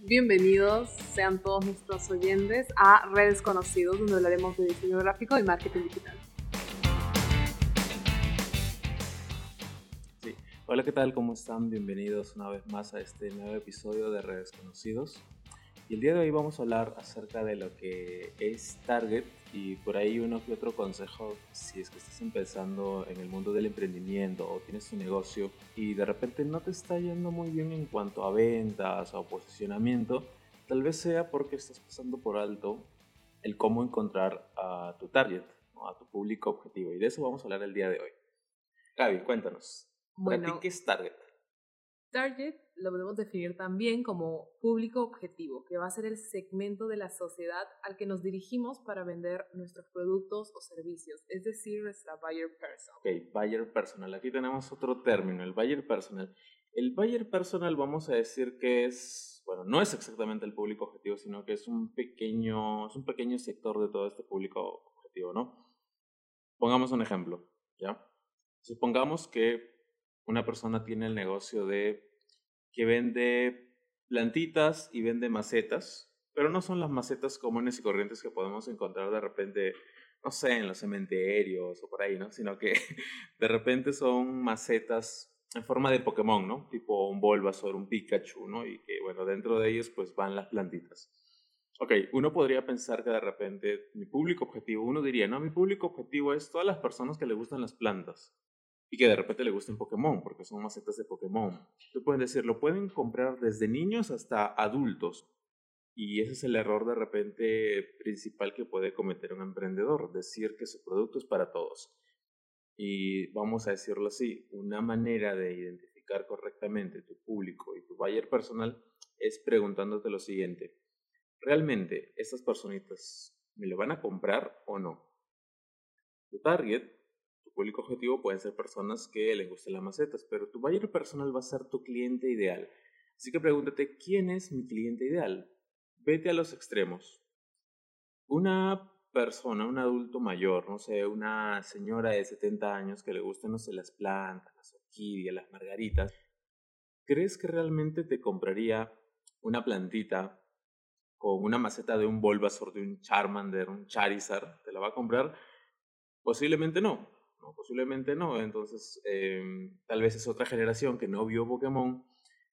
Bienvenidos sean todos nuestros oyentes a Redes Conocidos, donde hablaremos de diseño gráfico y marketing digital. Hola, ¿qué tal? ¿Cómo están? Bienvenidos una vez más a este nuevo episodio de Redes Conocidos. Y el día de hoy vamos a hablar acerca de lo que es Target y por ahí uno que otro consejo si es que estás empezando en el mundo del emprendimiento o tienes tu negocio y de repente no te está yendo muy bien en cuanto a ventas o posicionamiento, tal vez sea porque estás pasando por alto el cómo encontrar a tu target, a tu público objetivo. Y de eso vamos a hablar el día de hoy. Gaby, cuéntanos. Bueno, ¿qué es Target? Target lo podemos definir también como público objetivo, que va a ser el segmento de la sociedad al que nos dirigimos para vender nuestros productos o servicios, es decir, nuestra buyer personal. Ok, buyer personal. Aquí tenemos otro término, el buyer personal. El buyer personal vamos a decir que es, bueno, no es exactamente el público objetivo, sino que es un pequeño, es un pequeño sector de todo este público objetivo, ¿no? Pongamos un ejemplo, ¿ya? Supongamos que una persona tiene el negocio de que vende plantitas y vende macetas, pero no son las macetas comunes y corrientes que podemos encontrar de repente, no sé, en los cementerios o por ahí, ¿no? Sino que de repente son macetas en forma de Pokémon, ¿no? Tipo un Bulbasaur, un Pikachu, ¿no? Y que, bueno, dentro de ellos pues van las plantitas. Ok, uno podría pensar que de repente mi público objetivo, uno diría, no, mi público objetivo es todas las personas que le gustan las plantas y que de repente le gusten Pokémon, porque son macetas de Pokémon. Tú pueden decir, lo pueden comprar desde niños hasta adultos. Y ese es el error de repente principal que puede cometer un emprendedor, decir que su producto es para todos. Y vamos a decirlo así, una manera de identificar correctamente tu público y tu buyer personal es preguntándote lo siguiente, ¿realmente estas personitas me lo van a comprar o no? Tu target público objetivo pueden ser personas que les gusten las macetas, pero tu buyer personal va a ser tu cliente ideal. Así que pregúntate, ¿quién es mi cliente ideal? Vete a los extremos. Una persona, un adulto mayor, no sé, una señora de 70 años que le gusten, no sé, las plantas, las orquídeas, las margaritas, ¿crees que realmente te compraría una plantita con una maceta de un Bulbasaur, de un Charmander, un Charizard? ¿Te la va a comprar? Posiblemente no. ¿No? Posiblemente no, entonces em, tal vez es otra generación que no vio Pokémon,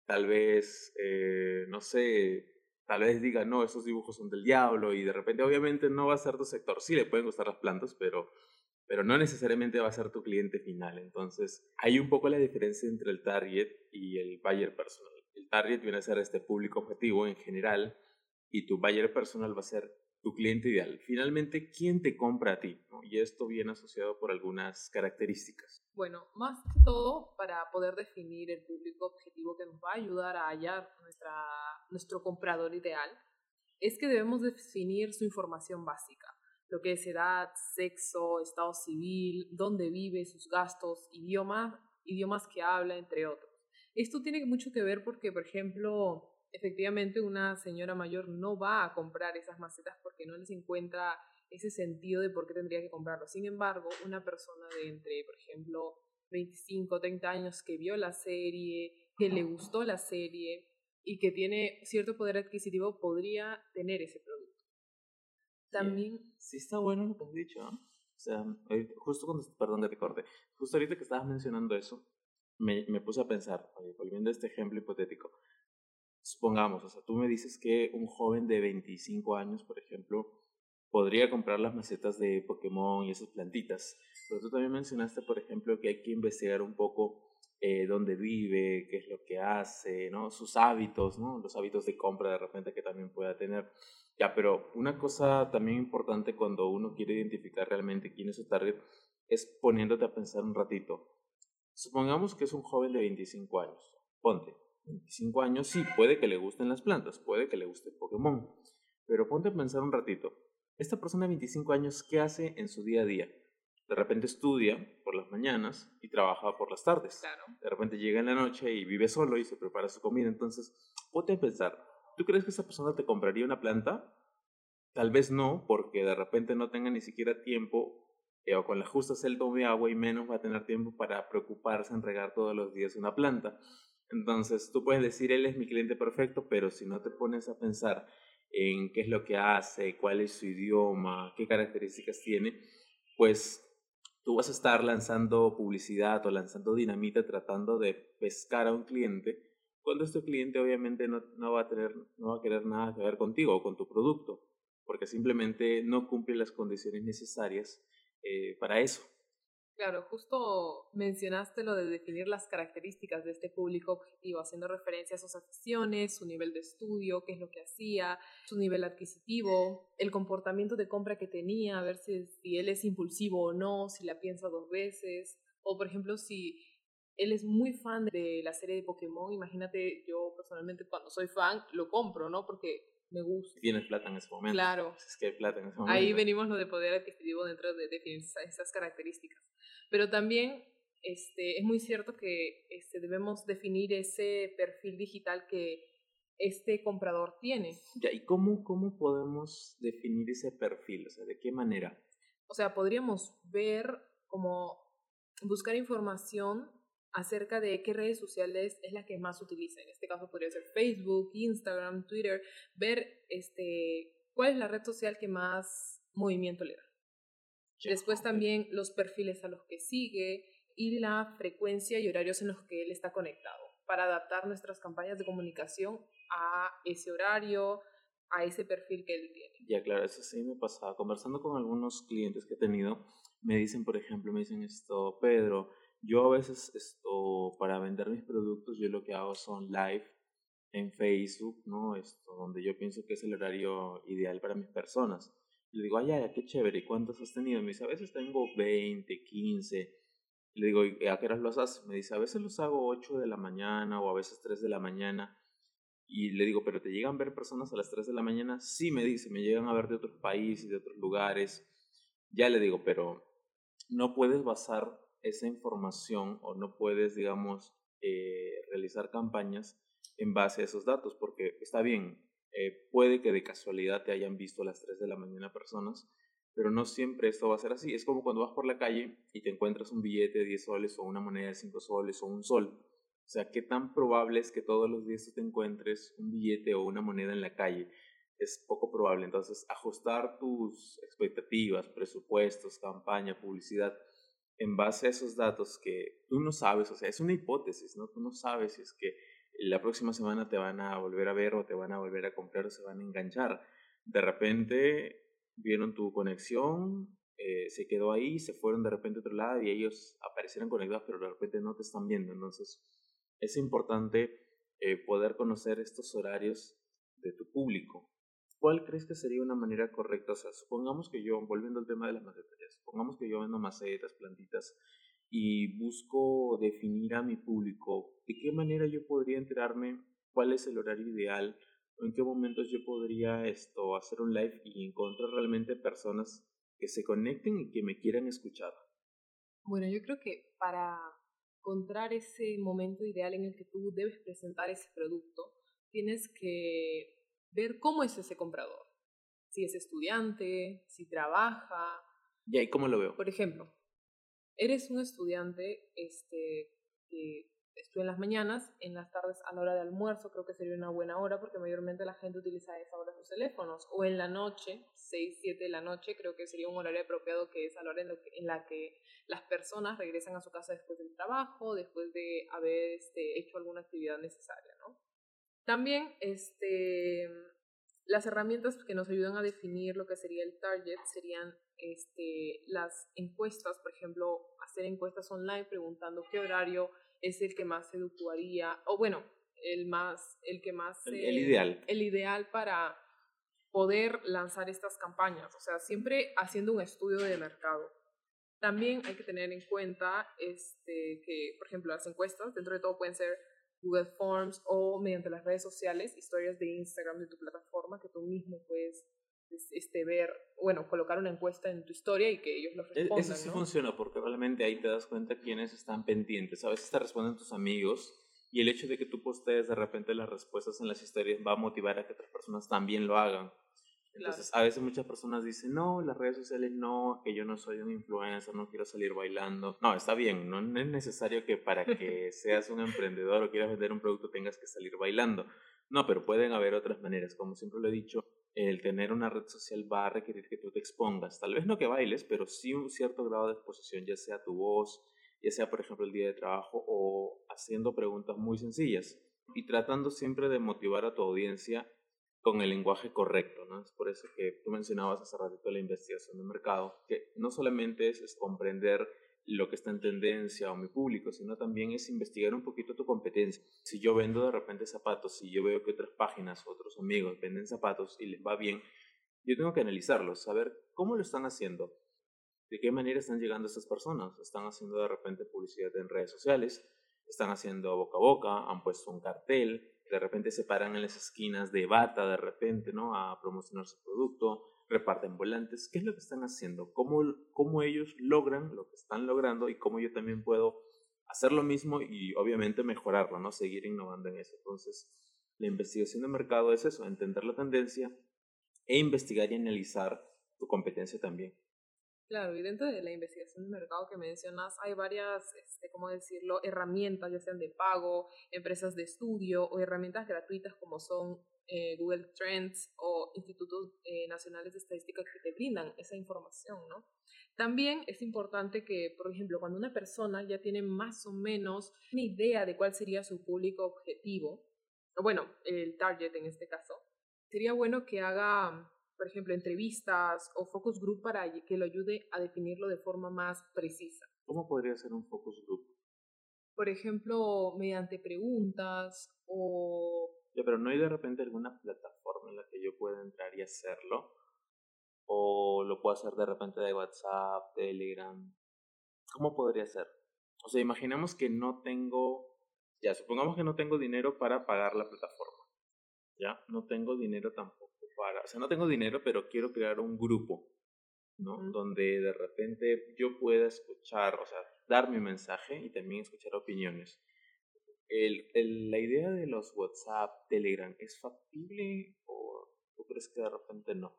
tal vez, eh, no sé, tal vez diga, no, esos dibujos son del diablo y de repente obviamente no va a ser tu sector, sí le pueden gustar las plantas, pero, pero no necesariamente va a ser tu cliente final, entonces hay un poco la diferencia entre el target y el buyer personal. El target viene a ser este público objetivo en general y tu buyer personal va a ser tu cliente ideal. Finalmente, ¿quién te compra a ti? Y esto viene asociado por algunas características. Bueno, más que todo, para poder definir el público objetivo que nos va a ayudar a hallar nuestra, nuestro comprador ideal, es que debemos definir su información básica, lo que es edad, sexo, estado civil, dónde vive, sus gastos, idioma, idiomas que habla, entre otros. Esto tiene mucho que ver porque, por ejemplo, efectivamente una señora mayor no va a comprar esas macetas porque no les encuentra ese sentido de por qué tendría que comprarlo. Sin embargo, una persona de entre, por ejemplo, 25, 30 años que vio la serie, que le gustó la serie y que tiene cierto poder adquisitivo podría tener ese producto. También... Sí, está bueno lo que has dicho. O sea, justo cuando, perdón de recorde, justo ahorita que estabas mencionando eso, me, me puse a pensar, volviendo a este ejemplo hipotético, supongamos, o sea, tú me dices que un joven de 25 años, por ejemplo, podría comprar las macetas de Pokémon y esas plantitas, pero tú también mencionaste, por ejemplo, que hay que investigar un poco eh, dónde vive, qué es lo que hace, ¿no? Sus hábitos, ¿no? Los hábitos de compra de repente que también pueda tener. Ya, pero una cosa también importante cuando uno quiere identificar realmente quién es su target es poniéndote a pensar un ratito. Supongamos que es un joven de 25 años. Ponte, 25 años, sí, puede que le gusten las plantas, puede que le guste Pokémon. Pero ponte a pensar un ratito. Esta persona de 25 años, ¿qué hace en su día a día? De repente estudia por las mañanas y trabaja por las tardes. De repente llega en la noche y vive solo y se prepara su comida. Entonces, ponte a pensar, ¿tú crees que esa persona te compraría una planta? Tal vez no, porque de repente no tenga ni siquiera tiempo eh, o con la justa celda de agua y menos va a tener tiempo para preocuparse en regar todos los días una planta. Entonces, tú puedes decir, él es mi cliente perfecto, pero si no te pones a pensar en qué es lo que hace, cuál es su idioma, qué características tiene, pues tú vas a estar lanzando publicidad o lanzando dinamita tratando de pescar a un cliente, cuando este cliente obviamente no, no, va a tener, no va a querer nada que ver contigo o con tu producto, porque simplemente no cumple las condiciones necesarias eh, para eso. Claro, justo mencionaste lo de definir las características de este público objetivo, haciendo referencia a sus aficiones, su nivel de estudio, qué es lo que hacía, su nivel adquisitivo, el comportamiento de compra que tenía, a ver si, si él es impulsivo o no, si la piensa dos veces, o por ejemplo si él es muy fan de la serie de Pokémon, imagínate yo personalmente cuando soy fan lo compro, ¿no? Porque me gusta. Tienes plata en ese momento. Claro. Es que hay plata en ese momento. Ahí venimos lo de poder adquisitivo dentro de definir esas características. Pero también este, es muy cierto que este, debemos definir ese perfil digital que este comprador tiene. Ya, ¿y cómo, cómo podemos definir ese perfil? O sea, ¿de qué manera? O sea, podríamos ver como buscar información acerca de qué redes sociales es la que más utiliza. En este caso podría ser Facebook, Instagram, Twitter, ver este, cuál es la red social que más movimiento le da. Después también los perfiles a los que sigue y la frecuencia y horarios en los que él está conectado para adaptar nuestras campañas de comunicación a ese horario, a ese perfil que él tiene. Ya, claro, eso sí me pasaba. Conversando con algunos clientes que he tenido, me dicen, por ejemplo, me dicen esto, Pedro, yo a veces esto, para vender mis productos, yo lo que hago son live en Facebook, ¿no? Esto, donde yo pienso que es el horario ideal para mis personas. Le digo, ay, ay, qué chévere, ¿y cuántos has tenido? Me dice, a veces tengo 20, 15. Le digo, ¿a qué horas los haces? Me dice, a veces los hago 8 de la mañana o a veces 3 de la mañana. Y le digo, ¿pero te llegan a ver personas a las 3 de la mañana? Sí, me dice, me llegan a ver de otros países, de otros lugares. Ya le digo, pero no puedes basar esa información o no puedes, digamos, eh, realizar campañas en base a esos datos, porque está bien, eh, puede que de casualidad te hayan visto a las 3 de la mañana personas, pero no siempre esto va a ser así. Es como cuando vas por la calle y te encuentras un billete de 10 soles o una moneda de 5 soles o un sol. O sea, ¿qué tan probable es que todos los días te encuentres un billete o una moneda en la calle? Es poco probable. Entonces, ajustar tus expectativas, presupuestos, campaña, publicidad, en base a esos datos que tú no sabes, o sea, es una hipótesis, ¿no? Tú no sabes si es que la próxima semana te van a volver a ver o te van a volver a comprar o se van a enganchar. De repente vieron tu conexión, eh, se quedó ahí, se fueron de repente a otro lado y ellos aparecieron conectados, pero de repente no te están viendo. Entonces, es importante eh, poder conocer estos horarios de tu público. ¿Cuál crees que sería una manera correcta? O sea, supongamos que yo, volviendo al tema de las macetas, supongamos que yo vendo macetas, plantitas, y busco definir a mi público, ¿de qué manera yo podría enterarme cuál es el horario ideal o en qué momentos yo podría esto hacer un live y encontrar realmente personas que se conecten y que me quieran escuchar? Bueno, yo creo que para encontrar ese momento ideal en el que tú debes presentar ese producto, tienes que ver cómo es ese comprador. Si es estudiante, si trabaja. ¿Y ahí cómo lo veo? Por ejemplo, eres un estudiante este, que estudia en las mañanas, en las tardes a la hora de almuerzo creo que sería una buena hora porque mayormente la gente utiliza esa hora sus teléfonos, o en la noche, 6, 7 de la noche, creo que sería un horario apropiado que es a la hora en, en la que las personas regresan a su casa después del trabajo, después de haber este, hecho alguna actividad necesaria, ¿no? También este, las herramientas que nos ayudan a definir lo que sería el target serían este, las encuestas, por ejemplo, hacer encuestas online preguntando qué horario es el que más se educaría, o bueno, el más, el que más... El, el ideal. El ideal para poder lanzar estas campañas, o sea, siempre haciendo un estudio de mercado. También hay que tener en cuenta este, que, por ejemplo, las encuestas dentro de todo pueden ser Google Forms o mediante las redes sociales, historias de Instagram de tu plataforma que tú mismo puedes este, ver, bueno, colocar una encuesta en tu historia y que ellos lo e, respondan. Eso sí funciona porque realmente ahí te das cuenta quiénes están pendientes. A veces te responden tus amigos y el hecho de que tú postees de repente las respuestas en las historias va a motivar a que otras personas también lo hagan. Entonces, a veces muchas personas dicen, no, las redes sociales no, que yo no soy un influencer, no quiero salir bailando. No, está bien, no es necesario que para que seas un emprendedor o quieras vender un producto tengas que salir bailando. No, pero pueden haber otras maneras. Como siempre lo he dicho, el tener una red social va a requerir que tú te expongas. Tal vez no que bailes, pero sí un cierto grado de exposición, ya sea tu voz, ya sea por ejemplo el día de trabajo o haciendo preguntas muy sencillas y tratando siempre de motivar a tu audiencia con el lenguaje correcto, ¿no? Es por eso que tú mencionabas hace ratito la investigación de mercado, que no solamente es, comprender lo que está en tendencia o mi público, sino también es investigar un poquito tu competencia. Si yo vendo de repente zapatos, si yo veo que otras páginas, otros amigos venden zapatos y les va bien, yo tengo que analizarlos, saber cómo lo están haciendo, de qué manera están llegando estas personas. Están haciendo de repente publicidad en redes sociales, están haciendo boca a boca, han puesto un cartel, de repente se paran en las esquinas de bata de repente, ¿no? A promocionar su producto, reparten volantes. ¿Qué es lo que están haciendo? ¿Cómo, cómo ellos logran lo que están logrando y cómo yo también puedo hacer lo mismo y obviamente mejorarlo, ¿no? Seguir innovando en eso. Entonces, la investigación de mercado es eso, entender la tendencia e investigar y analizar tu competencia también. Claro, y dentro de la investigación de mercado que mencionas, hay varias, este, ¿cómo decirlo?, herramientas, ya sean de pago, empresas de estudio o herramientas gratuitas como son eh, Google Trends o institutos eh, nacionales de estadística que te brindan esa información, ¿no? También es importante que, por ejemplo, cuando una persona ya tiene más o menos una idea de cuál sería su público objetivo, o bueno, el target en este caso, sería bueno que haga por ejemplo, entrevistas o focus group para que lo ayude a definirlo de forma más precisa. ¿Cómo podría ser un focus group? Por ejemplo, mediante preguntas o... Ya, pero ¿no hay de repente alguna plataforma en la que yo pueda entrar y hacerlo? ¿O lo puedo hacer de repente de WhatsApp, Telegram? ¿Cómo podría ser? O sea, imaginemos que no tengo... Ya, supongamos que no tengo dinero para pagar la plataforma. Ya, no tengo dinero tampoco o sea, no tengo dinero, pero quiero crear un grupo, ¿no? Donde de repente yo pueda escuchar, o sea, dar mi mensaje y también escuchar opiniones. El, el, la idea de los WhatsApp, Telegram, ¿es factible o tú crees que de repente no?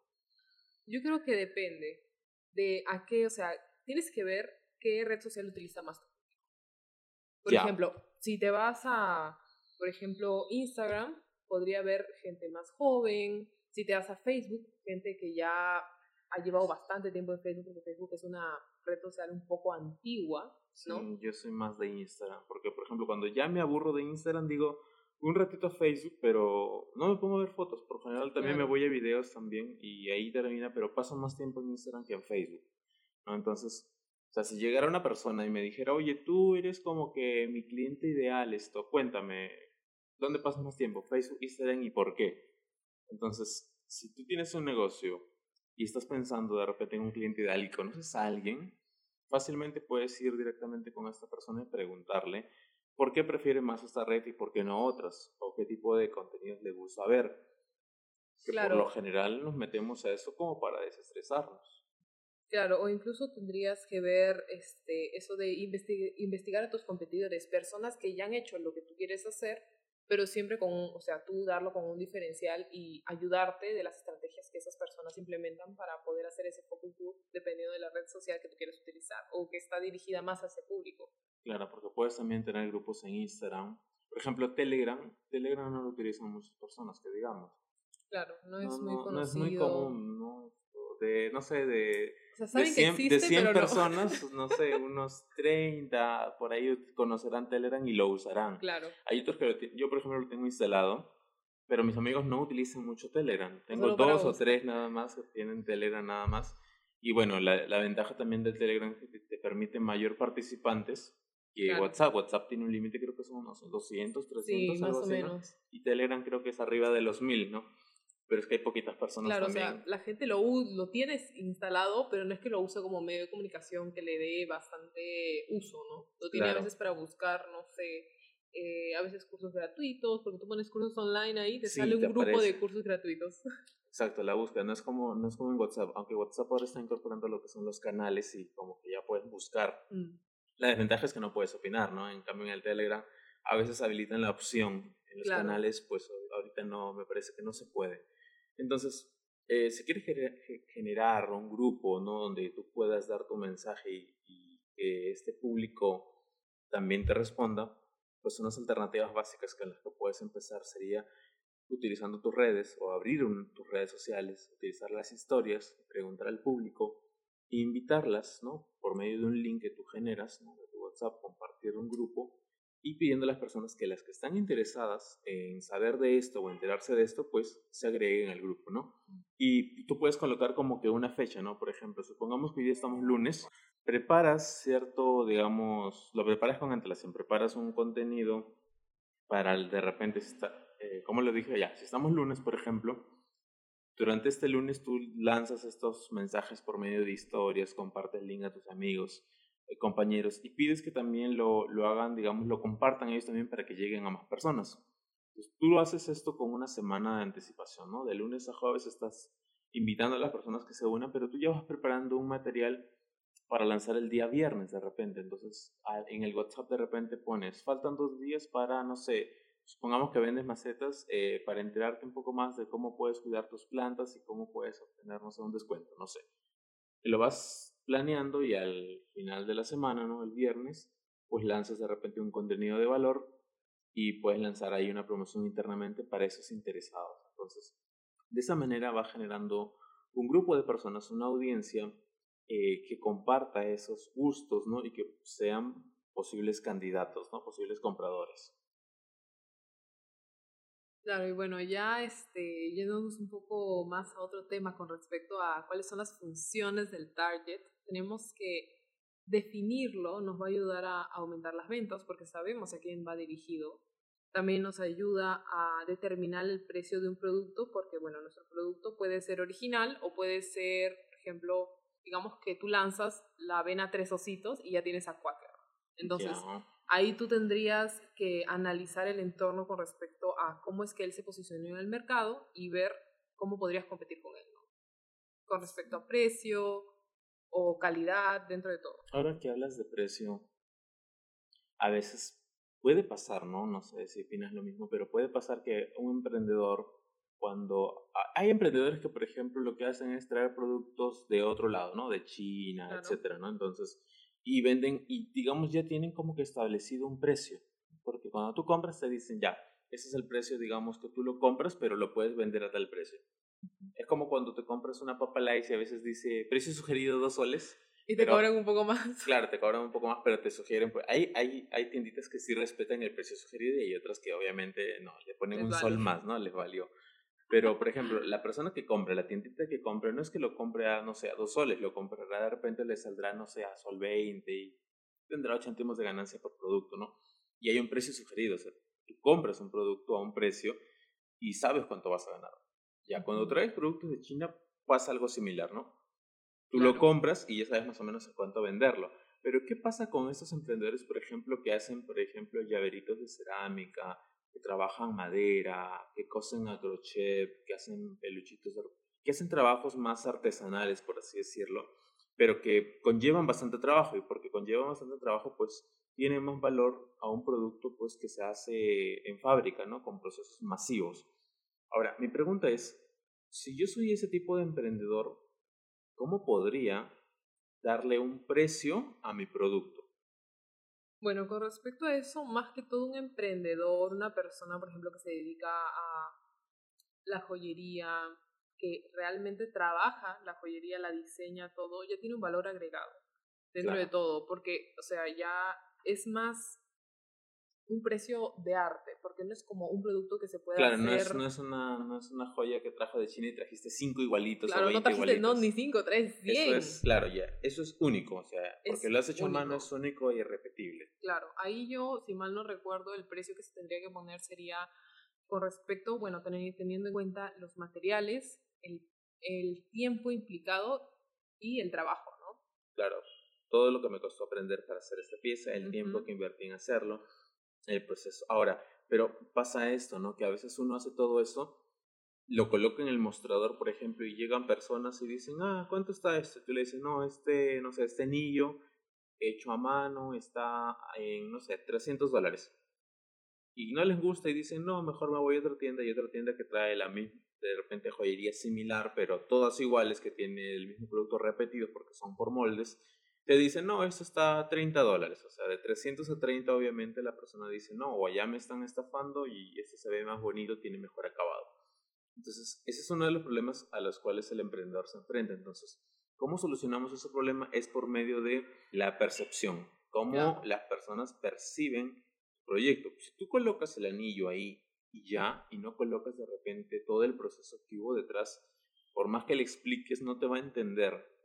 Yo creo que depende de a qué, o sea, tienes que ver qué red social utiliza más tu Por ejemplo, si te vas a, por ejemplo, Instagram, podría haber gente más joven, si te vas a Facebook, gente que ya ha llevado bastante tiempo en Facebook, porque Facebook es una red social un poco antigua, ¿no? Sí, yo soy más de Instagram, porque por ejemplo, cuando ya me aburro de Instagram, digo, un ratito a Facebook, pero no me pongo a ver fotos, por general también me voy a videos también y ahí termina, pero paso más tiempo en Instagram que en Facebook, ¿no? Entonces, o sea, si llegara una persona y me dijera, oye, tú eres como que mi cliente ideal, esto, cuéntame, ¿dónde pasas más tiempo? Facebook, Instagram y por qué? Entonces, si tú tienes un negocio y estás pensando de repente en un cliente ideal y conoces a alguien, fácilmente puedes ir directamente con esta persona y preguntarle por qué prefiere más esta red y por qué no otras, o qué tipo de contenidos le gusta ver. claro. Por lo general nos metemos a eso como para desestresarnos. Claro, o incluso tendrías que ver este, eso de investigar a tus competidores, personas que ya han hecho lo que tú quieres hacer pero siempre con, o sea, tú darlo con un diferencial y ayudarte de las estrategias que esas personas implementan para poder hacer ese focus group dependiendo de la red social que tú quieres utilizar o que está dirigida más a ese público. Claro, porque puedes también tener grupos en Instagram. Por ejemplo, Telegram. Telegram no lo utilizan muchas personas, que digamos. Claro, no es muy conocido. No es muy común, ¿no? De, no sé, de de 100, de 100 personas, no. sé, unos 30 por ahí conocerán Telegram y lo usarán. Claro. Hay otros que yo, por ejemplo, lo tengo instalado, pero mis amigos no utilizan mucho Telegram. Tengo dos o tres nada más que tienen Telegram nada más. Y bueno, la, la ventaja también del Telegram es que te permite mayor participantes que WhatsApp. WhatsApp tiene un límite, creo que son unos 200, 300, sí, más o menos. Y Telegram creo que es arriba de los 1000, ¿no? Pero es que hay poquitas personas claro, o sea, la gente lo, lo tiene instalado, pero no es que lo use como medio de comunicación que le dé bastante uso, ¿no? Lo tiene a veces para buscar, no sé, eh, a veces cursos gratuitos, porque tú pones cursos online ahí, te sale un grupo de cursos gratuitos. Exacto, la búsqueda no es como no es como en WhatsApp, aunque WhatsApp ahora está incorporando lo que son los canales y como que ya puedes buscar. Mm. La desventaja es que no puedes opinar, ¿no? En cambio en el Telegram a veces habilitan la opción en los canales, pues ahorita no, me parece que no se puede. Entonces, eh, si quieres generar un grupo ¿no? donde tú puedas dar tu mensaje y, que este público también te responda, pues unas alternativas básicas con las que puedes empezar sería utilizando tus redes o abrir tus redes sociales, utilizar las historias, preguntar al público e invitarlas, ¿no? Por medio de un link que tú generas, ¿no? De tu WhatsApp, compartir un grupo y pidiendo a las personas que las que están interesadas en saber de esto o enterarse de esto, pues se agreguen al grupo, ¿no? Y tú puedes colocar como que una fecha, ¿no? Por ejemplo, supongamos que hoy día estamos lunes, preparas cierto, digamos, lo preparas con antelación, preparas un contenido para el de repente, si está, eh, como lo dije ya, si estamos lunes, por ejemplo, durante este lunes tú lanzas estos mensajes por medio de historias, compartes el link a tus amigos, compañeros y pides que también lo, lo hagan, digamos, lo compartan ellos también para que lleguen a más personas. Entonces, tú lo haces esto con una semana de anticipación, ¿no? De lunes a jueves estás invitando a las personas que se unan, pero tú ya vas preparando un material para lanzar el día viernes de repente. Entonces, en el WhatsApp de repente pones, faltan dos días para, no sé, supongamos que vendes macetas, eh, para enterarte un poco más de cómo puedes cuidar tus plantas y cómo puedes obtener, no sé, un descuento, no sé. Y lo vas planeando y al final de la semana, ¿no? El viernes, pues lanzas de repente un contenido de valor y puedes lanzar ahí una promoción internamente para esos interesados. Entonces, de esa manera va generando un grupo de personas, una audiencia eh, que comparta esos gustos, ¿no? Y que sean posibles candidatos, ¿no? Posibles compradores. Claro, y bueno, ya este, yéndonos un poco más a otro tema con respecto a cuáles son las funciones del target, tenemos que definirlo, nos va a ayudar a aumentar las ventas porque sabemos a quién va dirigido. También nos ayuda a determinar el precio de un producto porque, bueno, nuestro producto puede ser original o puede ser, por ejemplo, digamos que tú lanzas la avena tres ositos y ya tienes a Quaker. Entonces, ahí tú tendrías que analizar el entorno con respecto a cómo es que él se posicionó en el mercado y ver cómo podrías competir con él. Con respecto a precio, o calidad dentro de todo. Ahora que hablas de precio, a veces puede pasar, ¿no? No sé si opinas lo mismo, pero puede pasar que un emprendedor, cuando hay emprendedores que, por ejemplo, lo que hacen es traer productos de otro lado, ¿no? De China, etcétera, ¿no? Entonces, y venden, y digamos, ya tienen como que establecido un precio, porque cuando tú compras te dicen, ya, ese es el precio, digamos, que tú lo compras, pero lo puedes vender a tal precio. Es como cuando te compras una papa light y a veces dice precio sugerido dos soles. Y te cobran un poco más. Claro, te cobran un poco más, pero te sugieren. Pues, hay, hay, hay tienditas que sí respetan el precio sugerido y hay otras que obviamente no, le ponen un sol más, ¿no? Les valió. Pero, por ejemplo, la persona que compra, la tiendita que compra, no es que lo compre a, no sé, a dos soles, lo comprará de repente le saldrá, no sé, a sol 20 y tendrá 8 céntimos de ganancia por producto, ¿no? Y hay un precio sugerido, o sea, tú compras un producto a un precio y sabes cuánto vas a ganar. Ya cuando traes productos de China pasa algo similar, ¿no? Tú lo compras y ya sabes más o menos a cuánto venderlo. Pero ¿qué pasa con estos emprendedores, por ejemplo, que hacen, por ejemplo, llaveritos de cerámica, que trabajan madera, que cosen a crochet, que hacen peluchitos, que hacen trabajos más artesanales, por así decirlo, pero que conllevan bastante trabajo y porque conllevan bastante trabajo, pues tiene más valor a un producto pues que se hace en fábrica, ¿no? Con procesos masivos. Ahora, mi pregunta es, si yo soy ese tipo de emprendedor, ¿cómo podría darle un precio a mi producto? Bueno, con respecto a eso, más que todo un emprendedor, una persona, por ejemplo, que se dedica a la joyería, que realmente trabaja la joyería, la diseña, todo, ya tiene un valor agregado dentro de todo, porque, o sea, ya es más un precio de arte, porque no es como un producto que se puede claro, hacer. Claro, no es, no, es una, no es una joya que trajo de China y trajiste cinco igualitos claro, o 20 no trajiste, no, ni cinco, tres, cien. Eso es, claro, ya, eso es único, o sea, porque lo has hecho a mano es único y irrepetible. Claro, ahí yo, si mal no recuerdo, el precio que se tendría que poner sería con respecto, bueno, teniendo en cuenta los materiales, el, el tiempo implicado y el trabajo, ¿no? Claro, todo lo que me costó aprender para hacer esta pieza, el tiempo que invertí en hacerlo, el proceso. Ahora, pero pasa esto, ¿no? Que a veces uno hace todo eso, lo coloca en el mostrador, por ejemplo, y llegan personas y dicen, ah, ¿cuánto está esto? tú le dices, no, este, no sé, este anillo hecho a mano está en, no sé, 300 dólares. Y no les gusta y dicen, no, mejor me voy a otra tienda y otra tienda que trae la, de repente joyería similar, pero todas iguales, que tiene el mismo producto repetido porque son por moldes, te dicen, no, esto está a 30 dólares. O sea, de 300 a 30 obviamente la persona dice, no, o allá me están estafando y este se ve más bonito, tiene mejor acabado. Entonces, ese es uno de los problemas a los cuales el emprendedor se enfrenta. Entonces, ¿cómo solucionamos ese problema? Es por medio de la percepción, cómo las personas perciben el proyecto. Si tú colocas el anillo ahí y ya, y no colocas de repente todo el proceso activo detrás, por más que le expliques, no te va a entender.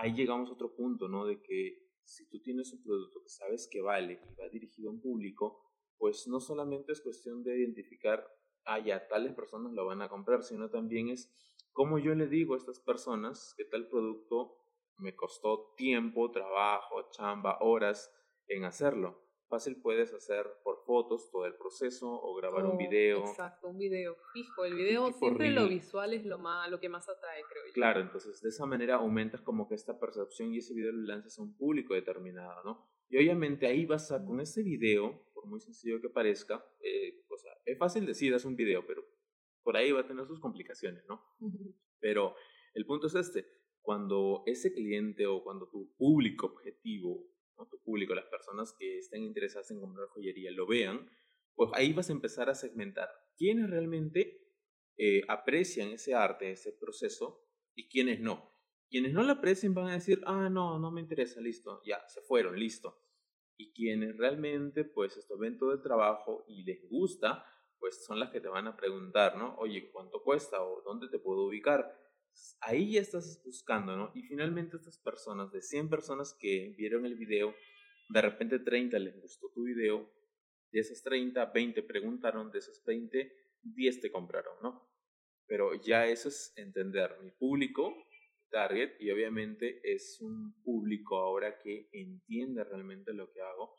Ahí llegamos a otro punto, ¿no? De que si tú tienes un producto que sabes que vale y va dirigido a un público, pues no solamente es cuestión de identificar, ah, ya, tales personas lo van a comprar, sino también es cómo yo le digo a estas personas que tal producto me costó tiempo, trabajo, chamba, horas en hacerlo fácil puedes hacer por fotos todo el proceso o grabar un video. Exacto, un video fijo. El video siempre lo visual es lo, más, lo que más atrae, creo yo. Claro, entonces de esa manera aumentas como que esta percepción y ese video lo lanzas a un público determinado, ¿no? Y obviamente ahí vas a, con ese video, por muy sencillo que parezca, eh, o sea, es fácil decir, es un video, pero por ahí va a tener sus complicaciones, ¿no? pero el punto es este, cuando ese cliente o cuando tu público objetivo tu público, las personas que estén interesadas en comprar joyería lo vean, pues ahí vas a empezar a segmentar quiénes realmente eh, aprecian ese arte, ese proceso y quiénes no. Quienes no lo aprecien van a decir, ah, no, no me interesa, listo, ya, se fueron, listo. Y quienes realmente, pues, esto ven todo el trabajo y les gusta, pues son las que te van a preguntar, ¿no? Oye, ¿cuánto cuesta? ¿O dónde te puedo ubicar? Ahí ya estás buscando, ¿no? Y finalmente estas personas, de 100 personas que vieron el video, de repente 30 les gustó tu video, de esas 30, 20 preguntaron, de esas 20, 10 te compraron, ¿no? Pero ya eso es entender mi público, target, y obviamente es un público ahora que entiende realmente lo que hago.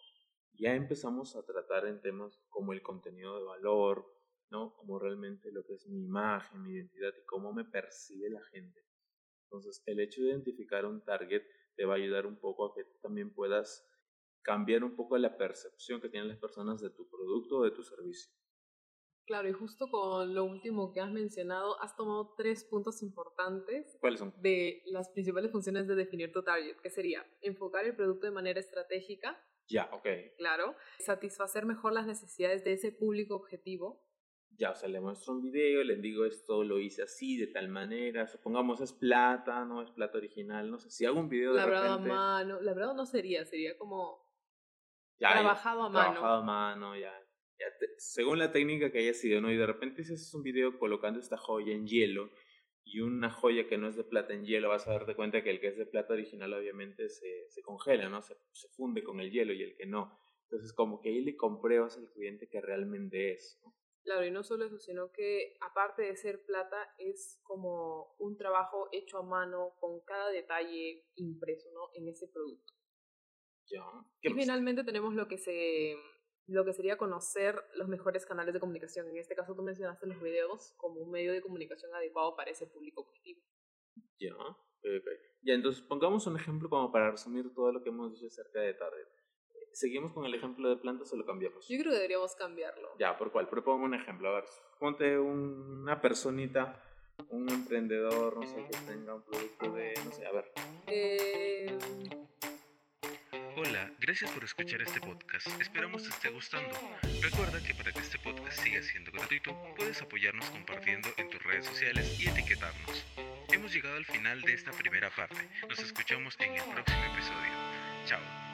Ya empezamos a tratar en temas como el contenido de valor, ¿no? Como realmente lo que es mi imagen, mi identidad y cómo me percibe la gente. Entonces, el hecho de identificar un target te va a ayudar un poco a que también puedas cambiar un poco la percepción que tienen las personas de tu producto o de tu servicio. Claro, y justo con lo último que has mencionado, has tomado tres puntos importantes. ¿Cuáles son? De las principales funciones de definir tu target, que sería enfocar el producto de manera estratégica. Ya, ok. Claro. Satisfacer mejor las necesidades de ese público objetivo ya, o sea, le muestro un video, le digo esto lo hice así, de tal manera, supongamos es plata, no es plata original, no sé, si hago un video de Labrado a mano, labrado no sería, sería como trabajado a mano. Trabajado a mano, ya. según la técnica que haya sido, ¿no? Y de repente si haces un video colocando esta joya en hielo y una joya que no es de plata en hielo, vas a darte cuenta que el que es de plata original obviamente se, se congela, ¿no? Se, se funde con el hielo y el que no. Entonces como que ahí le compruebas al cliente que realmente es, ¿no? Claro, y no solo eso, sino que aparte de ser plata, es como un trabajo hecho a mano con cada detalle impreso ¿no? en ese producto. Ya. Y finalmente tenemos lo que se lo que sería conocer los mejores canales de comunicación. En este caso tú mencionaste los videos como un medio de comunicación adecuado para ese público objetivo. Ya, Ya, entonces pongamos un ejemplo como para resumir todo lo que hemos dicho acerca de Target. ¿Seguimos con el ejemplo de plantas o lo cambiamos? Yo creo que deberíamos cambiarlo. Ya, ¿por cuál? Propongo un ejemplo. A ver, ponte una personita, un emprendedor, no sé, que tenga un producto de, no sé, a ver. Eh... Hola, gracias por escuchar este podcast. Esperamos te esté gustando. Recuerda que para que este podcast siga siendo gratuito, puedes apoyarnos compartiendo en tus redes sociales y etiquetarnos. Hemos llegado al final de esta primera parte. Nos escuchamos en el próximo episodio. Chao.